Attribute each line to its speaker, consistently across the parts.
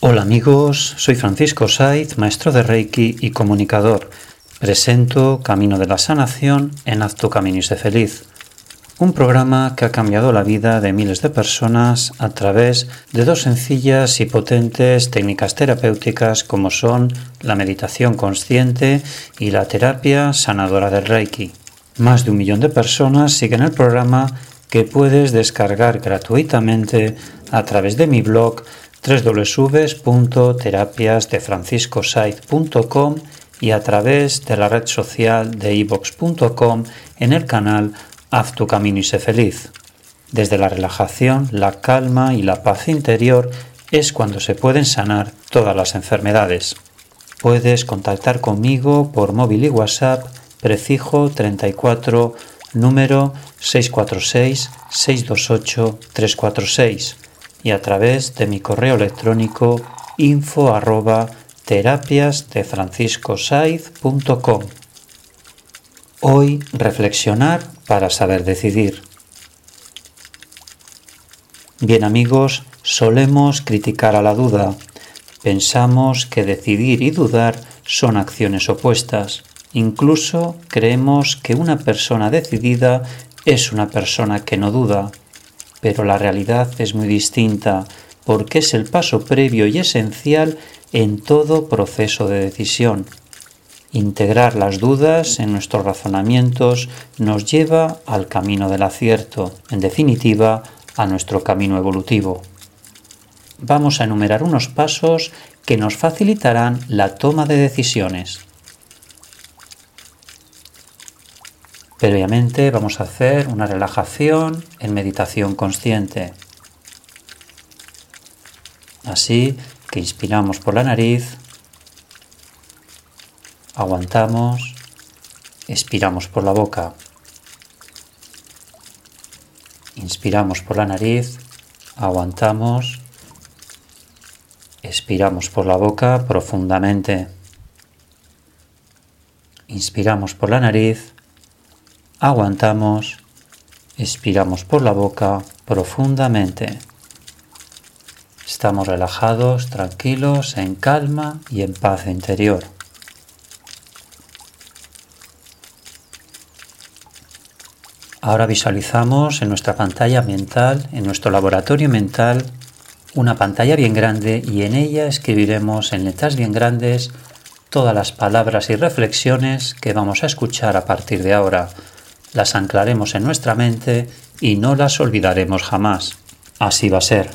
Speaker 1: Hola amigos, soy Francisco Saiz, maestro de Reiki y comunicador. Presento Camino de la Sanación en Haz tu Camino y sé feliz, un programa que ha cambiado la vida de miles de personas a través de dos sencillas y potentes técnicas terapéuticas como son la meditación consciente y la terapia sanadora del Reiki. Más de un millón de personas siguen el programa que puedes descargar gratuitamente a través de mi blog www.terapiasdefranciscosaiz.com y a través de la red social de ivox.com en el canal Haz tu camino y sé feliz. Desde la relajación, la calma y la paz interior es cuando se pueden sanar todas las enfermedades. Puedes contactar conmigo por móvil y WhatsApp prefijo 34 número 646 628 346 y a través de mi correo electrónico info terapias de Hoy reflexionar para saber decidir. Bien amigos, solemos criticar a la duda. Pensamos que decidir y dudar son acciones opuestas. Incluso creemos que una persona decidida es una persona que no duda pero la realidad es muy distinta porque es el paso previo y esencial en todo proceso de decisión. Integrar las dudas en nuestros razonamientos nos lleva al camino del acierto, en definitiva, a nuestro camino evolutivo. Vamos a enumerar unos pasos que nos facilitarán la toma de decisiones. Previamente vamos a hacer una relajación en meditación consciente. Así que inspiramos por la nariz, aguantamos, expiramos por la boca. Inspiramos por la nariz, aguantamos, expiramos por la boca profundamente. Inspiramos por la nariz, aguantamos, expiramos por la boca profundamente. Estamos relajados, tranquilos, en calma y en paz interior. Ahora visualizamos en nuestra pantalla mental, en nuestro laboratorio mental, una pantalla bien grande y en ella escribiremos en letras bien grandes todas las palabras y reflexiones que vamos a escuchar a partir de ahora las anclaremos en nuestra mente y no las olvidaremos jamás. Así va a ser.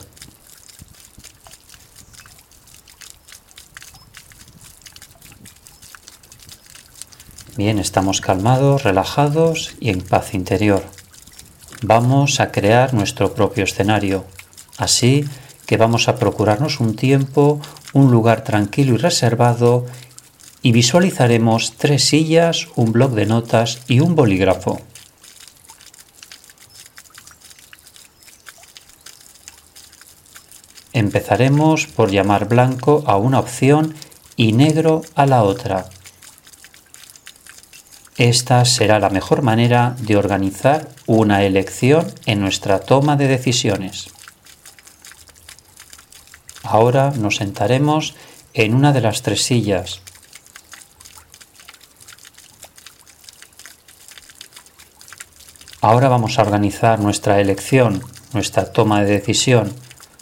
Speaker 1: Bien, estamos calmados, relajados y en paz interior. Vamos a crear nuestro propio escenario. Así que vamos a procurarnos un tiempo, un lugar tranquilo y reservado y visualizaremos tres sillas, un bloc de notas y un bolígrafo. Empezaremos por llamar blanco a una opción y negro a la otra. Esta será la mejor manera de organizar una elección en nuestra toma de decisiones. Ahora nos sentaremos en una de las tres sillas. Ahora vamos a organizar nuestra elección, nuestra toma de decisión,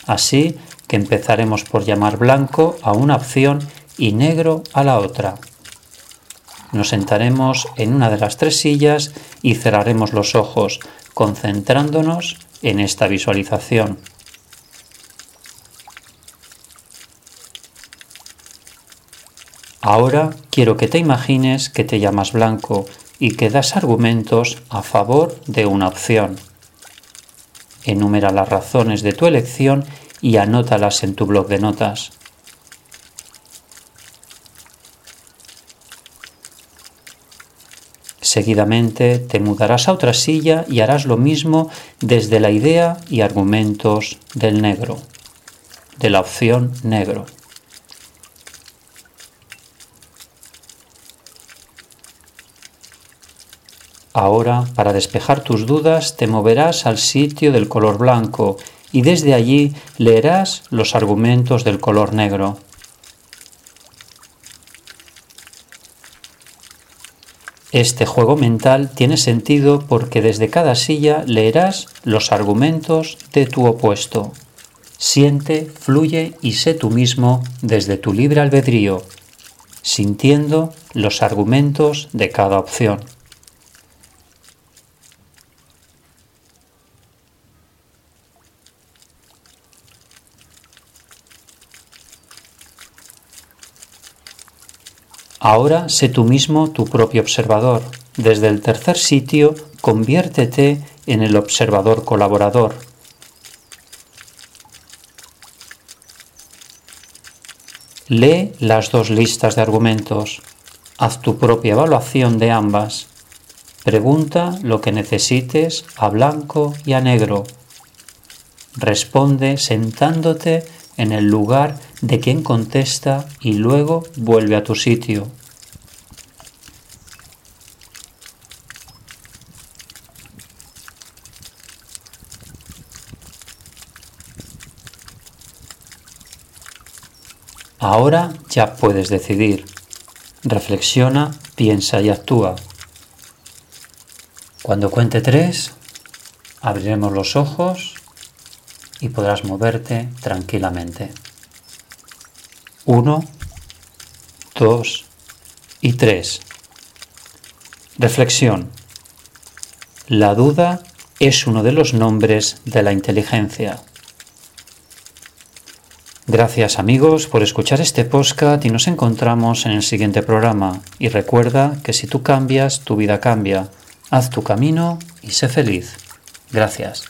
Speaker 1: así que empezaremos por llamar blanco a una opción y negro a la otra. Nos sentaremos en una de las tres sillas y cerraremos los ojos, concentrándonos en esta visualización. Ahora quiero que te imagines que te llamas blanco y que das argumentos a favor de una opción. Enumera las razones de tu elección y anótalas en tu blog de notas. Seguidamente te mudarás a otra silla y harás lo mismo desde la idea y argumentos del negro, de la opción negro. Ahora, para despejar tus dudas, te moverás al sitio del color blanco y desde allí leerás los argumentos del color negro. Este juego mental tiene sentido porque desde cada silla leerás los argumentos de tu opuesto. Siente, fluye y sé tú mismo desde tu libre albedrío, sintiendo los argumentos de cada opción. Ahora sé tú mismo tu propio observador. Desde el tercer sitio, conviértete en el observador colaborador. Lee las dos listas de argumentos. Haz tu propia evaluación de ambas. Pregunta lo que necesites a blanco y a negro. Responde sentándote en el lugar de quien contesta y luego vuelve a tu sitio. Ahora ya puedes decidir. Reflexiona, piensa y actúa. Cuando cuente tres, abriremos los ojos y podrás moverte tranquilamente. Uno, dos y tres. Reflexión. La duda es uno de los nombres de la inteligencia. Gracias amigos por escuchar este podcast y nos encontramos en el siguiente programa. Y recuerda que si tú cambias, tu vida cambia. Haz tu camino y sé feliz. Gracias.